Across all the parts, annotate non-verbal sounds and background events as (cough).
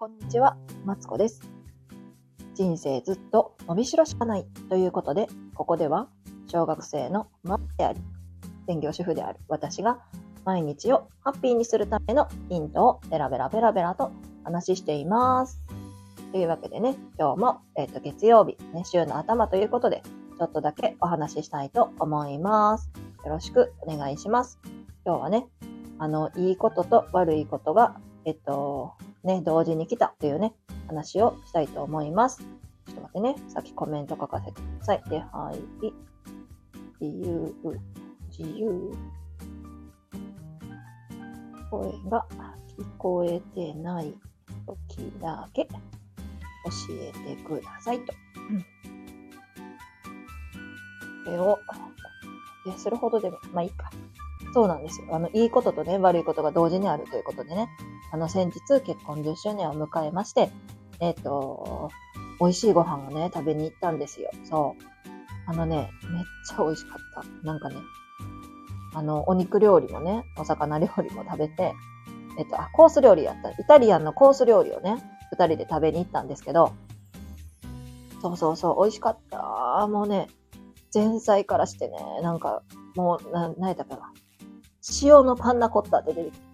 こんにちは、マツコです。人生ずっと伸びしろしかないということで、ここでは小学生のママであり、専業主婦である私が毎日をハッピーにするためのヒントをベラベラベラベラと話しています。というわけでね、今日も、えっ、と月曜日、ね、週の頭ということで、ちょっとだけお話ししたいと思います。よろしくお願いします。今日はね、あの、いいことと悪いことが、えっと、ね、同時に来たというね、話をしたいと思います。ちょっと待ってね。さっきコメント書かせてください。で、はい。自由、自由。声が聞こえてない時だけ教えてくださいと。うんこれを、でするほどでも、まあいいか。そうなんですよ。あの、いいこととね、悪いことが同時にあるということでね。あの、先日結婚10周年を迎えまして、えっ、と、美味しいご飯をね、食べに行ったんですよ。そう。あのね、めっちゃ美味しかった。なんかね、あの、お肉料理もね、お魚料理も食べて、えっ、と、あ、コース料理やった。イタリアンのコース料理をね、二人で食べに行ったんですけど、そうそうそう、美味しかった。もうね、前菜からしてね、なんか、もう、な、なんやったかな。塩のパンナコッタって出てきて、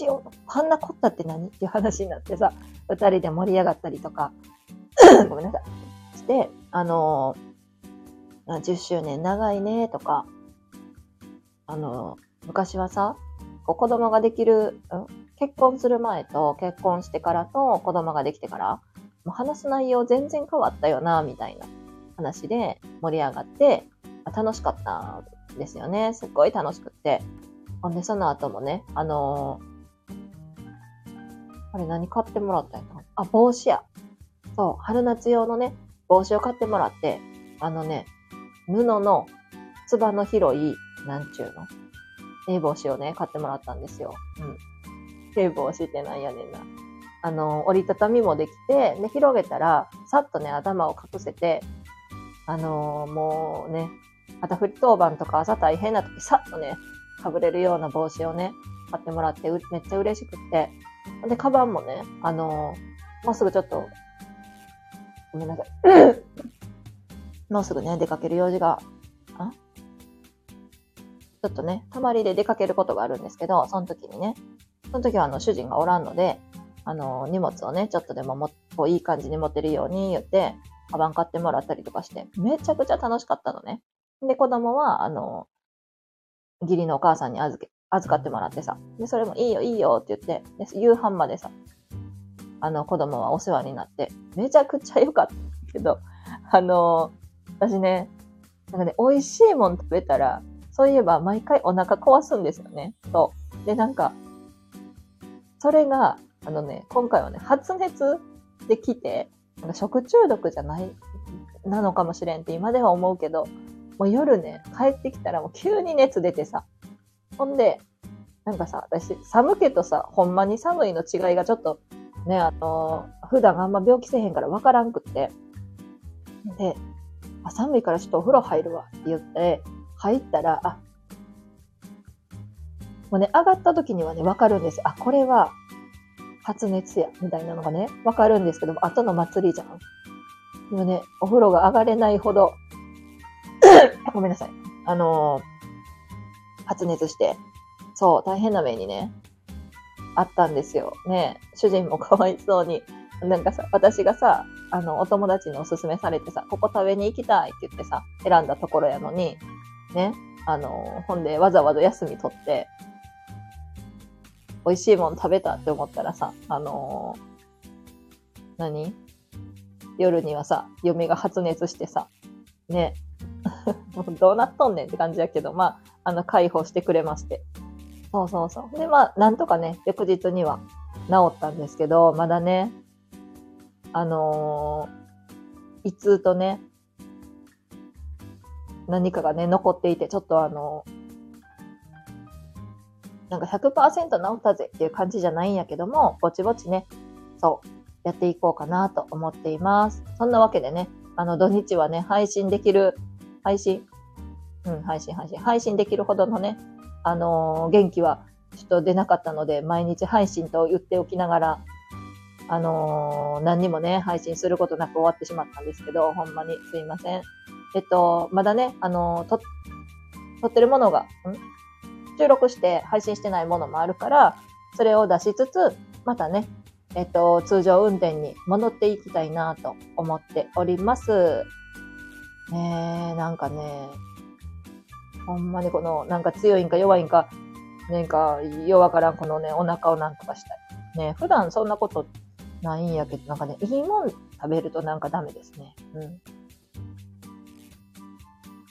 塩のパンナコッタって何？っていう話になってさ、(laughs) 二人で盛り上がったりとか、(coughs) ごめんなさい。して、あのー、10周年長いねとか、あのー、昔はさ、子供ができる、ん結婚する前と結婚してからと子供ができてから、もう話す内容全然変わったよな、みたいな話で盛り上がって、楽しかったですよね。すっごい楽しくって。ほんで、その後もね、あのーあれ何買ってもらったんやあ、帽子や。そう、春夏用のね、帽子を買ってもらって、あのね、布のつばの広い、なんちゅうの？え帽子をね、買ってもらったんですよ。うん。ええ帽子ってなんやねんな。あの、折りたたみもできて、で、広げたら、さっとね、頭を隠せて、あのーもうね、肩振り当番とか朝大変な時、さっとね、かぶれるような帽子をね、買ってもらって、めっちゃ嬉しくって。で、カバンもね、あのーもうすぐちょっと、ごめんなさい。(coughs) もうすぐね、出かける用事が、あ？ちょっとね、たまりで出かけることがあるんですけど、その時にね、その時はあの、主人がおらんので、あのー荷物をね、ちょっとでももこういい感じに持てるように言って、カバン買ってもらったりとかして、めちゃくちゃ楽しかったのね。で、子供は、あの、義理のお母さんに預け、預かってもらってさ。で、それもいいよ、いいよって言って、で夕飯までさ、あの、子供はお世話になって、めちゃくちゃ良かったけど、あの、私ね、なんかね、美味しいもん食べたら、そういえば毎回お腹壊すんですよね。そう。で、なんか、それが、あのね、今回はね、発熱できて、なんか食中毒じゃない、なのかもしれんって今では思うけど、もう夜ね、帰ってきたらもう急に熱出てさ。ほんで、なんかさ、私、寒気とさ、ほんまに寒いの違いがちょっと、ね、あのー普段あんま病気せへんからわからんくって。で、あ寒いからちょっとお風呂入るわって言って、入ったら、あ、もうね、上がった時にはね、わかるんです。あ、これは、発熱や、みたいなのがね、わかるんですけども、後の祭りじゃん。でもね、お風呂が上がれないほど、ごめんなさい。あのー発熱して、そう、大変な目にね、あったんですよ。ね、主人もかわいそうに、なんかさ、私がさ、あの、お友達におすすめされてさ、ここ食べに行きたいって言ってさ、選んだところやのに、ね、あの、ほんでわざわざ休み取って、美味しいもん食べたって思ったらさ、あの何？夜にはさ、嫁が発熱してさ、ね、も (laughs) うどうなっとんねんって感じやけど、まあ、あの、解放してくれまして。そうそうそう。で、まあ、なんとかね、翌日には治ったんですけど、まだね、あのー、胃痛とね、何かがね、残っていて、ちょっとあのなんか100%治ったぜっていう感じじゃないんやけども、ぼちぼちね、そう、やっていこうかなと思っています。そんなわけでね、あの、土日はね、配信できる、配信うん、配信、配信。配信できるほどのね、あのー元気はちょっと出なかったので、毎日配信と言っておきながら、あのー、何にもね、配信することなく終わってしまったんですけど、ほんまにすいません。えっと、まだね、あのー、と、撮ってるものが、ん？収録して配信してないものもあるから、それを出しつつ、またね、えっと、通常運転に戻っていきたいなと思っております。ねえ、なんかね、ほんまにこの、なんか強いんか弱いんか、なんか、弱からんこのね、お腹をなんとかしたい。ね普段そんなことないんやけど、なんかね、いいもん食べるとなんかダメですね。うん。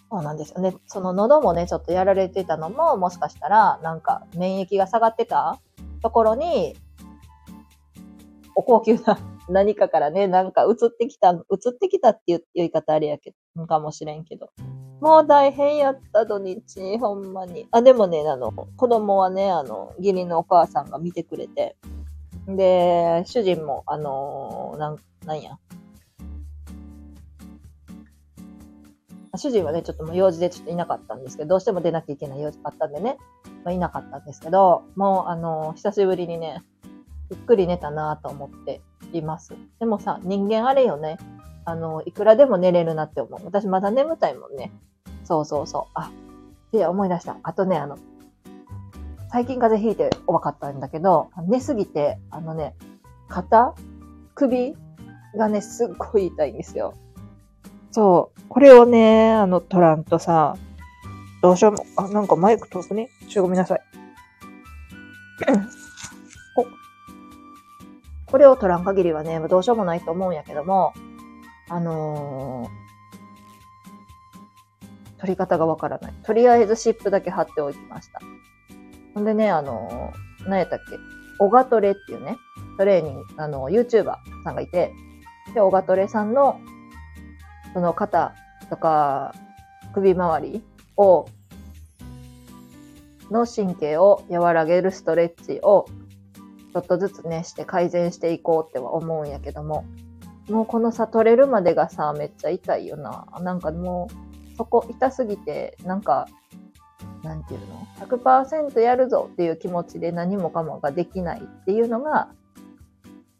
そうなんですよね。その喉もね、ちょっとやられてたのも、もしかしたら、なんか免疫が下がってたところに、お高級な何かからね、なんか移ってきた、移ってきたっていう言い方あれやけど、かもしれんけど。もう大変やった土日、ほんまに。あ、でもね、あの、子供はね、あの、義理のお母さんが見てくれて、で、主人も、あの、なん、なんや。主人はね、ちょっともう用事でちょっといなかったんですけど、どうしても出なきゃいけない用事があったんでね、まあ、いなかったんですけど、もう、あの、久しぶりにね、ゆっくり寝たなと思っています。でもさ、人間あれよね。あの、いくらでも寝れるなって思う。私まだ眠たいもんね。そうそうそう。あ、で、思い出した。あとね、あの、最近風邪ひいて分かったんだけど、寝すぎて、あのね、肩首がね、すっごい痛いんですよ。そう。これをね、あの、取らんとさ、どうしようも、あ、なんかマイク遠くね？ちょ、ごめんなさい。(coughs) これを取らん限りはね、どうしようもないと思うんやけども、あのー、取り方がわからない。とりあえず湿布だけ貼っておきました。ほんでね、あのー、何やったっけ、オガトレっていうね、トレーニング、あの、YouTuber さんがいて、で、オガトレさんの、その肩とか首周りを、の神経を和らげるストレッチをちょっとずつね、して改善していこうっては思うんやけども、もうこのさ、取れるまでがさ、めっちゃ痛いよな。なんかもう、そこ痛すぎて、なんか、なんていうの ?100% やるぞっていう気持ちで何もかもができないっていうのが、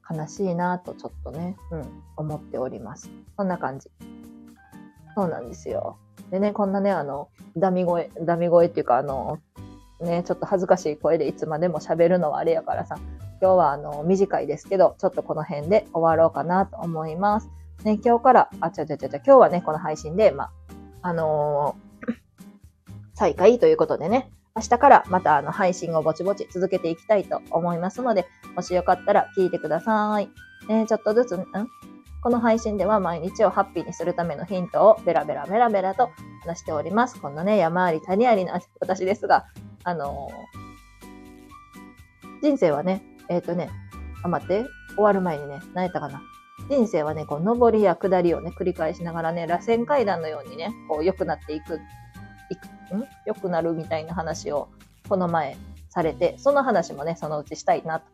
悲しいなとちょっとね、うん、思っております。そんな感じ。そうなんですよ。でね、こんなね、あの、ダミ声、ダミ声っていうか、あの、ね、ちょっと恥ずかしい声でいつまでも喋るのはあれやからさ、今日はあの、短いですけど、ちょっとこの辺で終わろうかなと思います。ね、今日から、あ、ちゃちゃちゃちゃ、今日はね、この配信で、まあ、のー、(coughs) 再開ということでね、明日からまたあの配信をぼちぼち続けていきたいと思いますので、もしよかったら聞いてください。ね、ちょっとずつ、ん？この配信では毎日をハッピーにするためのヒントをベラベラベラベラと話しております。こんなね、山あり谷ありな私ですが、あのー、人生はね、えっ、ー、とね、あ、待って、終わる前にね、何やったかな。人生はね、こう、上りや下りをね、繰り返しながらね、螺旋階段のようにね、こう、良くなっていく、いく、ん？良くなるみたいな話を、この前されて、その話もね、そのうちしたいなと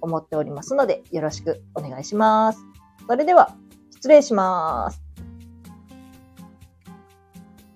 思っておりますので、よろしくお願いします。それでは、失礼します。